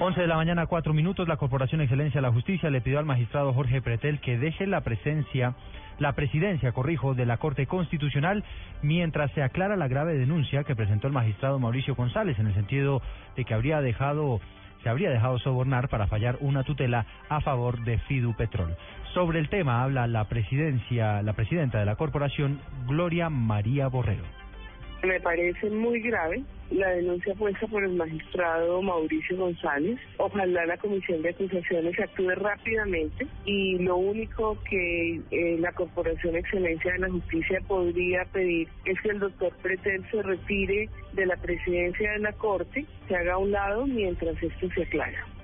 11 de la mañana, 4 minutos. La Corporación Excelencia de la Justicia le pidió al magistrado Jorge Pretel que deje la presencia la presidencia, corrijo, de la Corte Constitucional mientras se aclara la grave denuncia que presentó el magistrado Mauricio González en el sentido de que habría dejado se habría dejado sobornar para fallar una tutela a favor de Fidu Petrol. Sobre el tema habla la presidencia, la presidenta de la corporación, Gloria María Borrero. Me parece muy grave la denuncia puesta por el magistrado Mauricio González. Ojalá la comisión de acusaciones actúe rápidamente y lo único que eh, la Corporación Excelencia de la Justicia podría pedir es que el doctor Pretel se retire de la presidencia de la Corte, se haga a un lado mientras esto se aclara.